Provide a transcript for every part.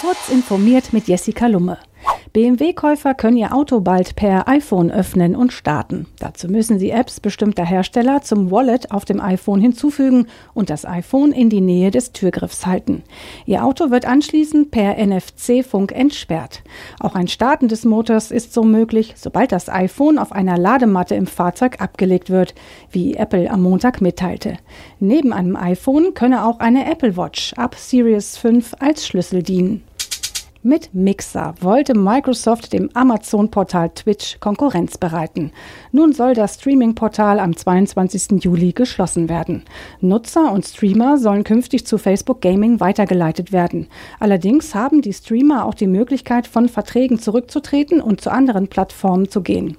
Kurz informiert mit Jessica Lumme. BMW-Käufer können ihr Auto bald per iPhone öffnen und starten. Dazu müssen sie Apps bestimmter Hersteller zum Wallet auf dem iPhone hinzufügen und das iPhone in die Nähe des Türgriffs halten. Ihr Auto wird anschließend per NFC-Funk entsperrt. Auch ein Starten des Motors ist so möglich, sobald das iPhone auf einer Ladematte im Fahrzeug abgelegt wird, wie Apple am Montag mitteilte. Neben einem iPhone könne auch eine Apple Watch ab Series 5 als Schlüssel dienen. Mit Mixer wollte Microsoft dem Amazon-Portal Twitch Konkurrenz bereiten. Nun soll das Streaming-Portal am 22. Juli geschlossen werden. Nutzer und Streamer sollen künftig zu Facebook Gaming weitergeleitet werden. Allerdings haben die Streamer auch die Möglichkeit, von Verträgen zurückzutreten und zu anderen Plattformen zu gehen.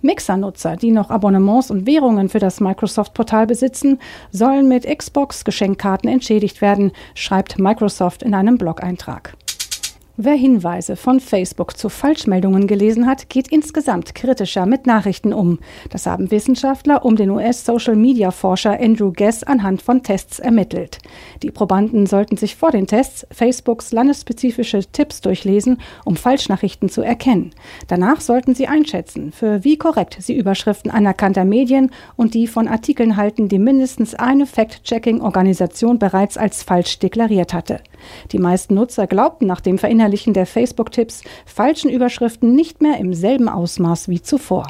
Mixer-Nutzer, die noch Abonnements und Währungen für das Microsoft-Portal besitzen, sollen mit Xbox-Geschenkkarten entschädigt werden, schreibt Microsoft in einem Blog-Eintrag. Wer Hinweise von Facebook zu Falschmeldungen gelesen hat, geht insgesamt kritischer mit Nachrichten um. Das haben Wissenschaftler um den US-Social-Media-Forscher Andrew Guess anhand von Tests ermittelt. Die Probanden sollten sich vor den Tests Facebooks landesspezifische Tipps durchlesen, um Falschnachrichten zu erkennen. Danach sollten sie einschätzen, für wie korrekt sie Überschriften anerkannter Medien und die von Artikeln halten, die mindestens eine Fact-Checking-Organisation bereits als falsch deklariert hatte. Die meisten Nutzer glaubten nach dem Verinnerlichen der Facebook-Tipps falschen Überschriften nicht mehr im selben Ausmaß wie zuvor.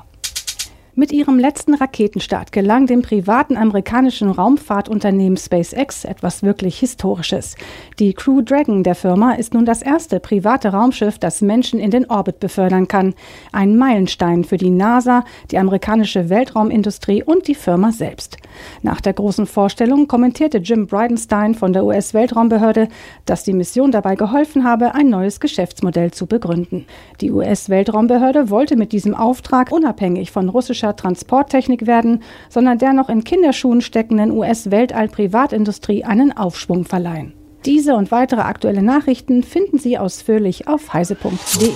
Mit ihrem letzten Raketenstart gelang dem privaten amerikanischen Raumfahrtunternehmen SpaceX etwas wirklich Historisches. Die Crew Dragon der Firma ist nun das erste private Raumschiff, das Menschen in den Orbit befördern kann. Ein Meilenstein für die NASA, die amerikanische Weltraumindustrie und die Firma selbst. Nach der großen Vorstellung kommentierte Jim Bridenstine von der US-Weltraumbehörde, dass die Mission dabei geholfen habe, ein neues Geschäftsmodell zu begründen. Die US-Weltraumbehörde wollte mit diesem Auftrag unabhängig von russischen technischer Transporttechnik werden, sondern der noch in Kinderschuhen steckenden US-Weltall-Privatindustrie einen Aufschwung verleihen. Diese und weitere aktuelle Nachrichten finden Sie ausführlich auf heise.de.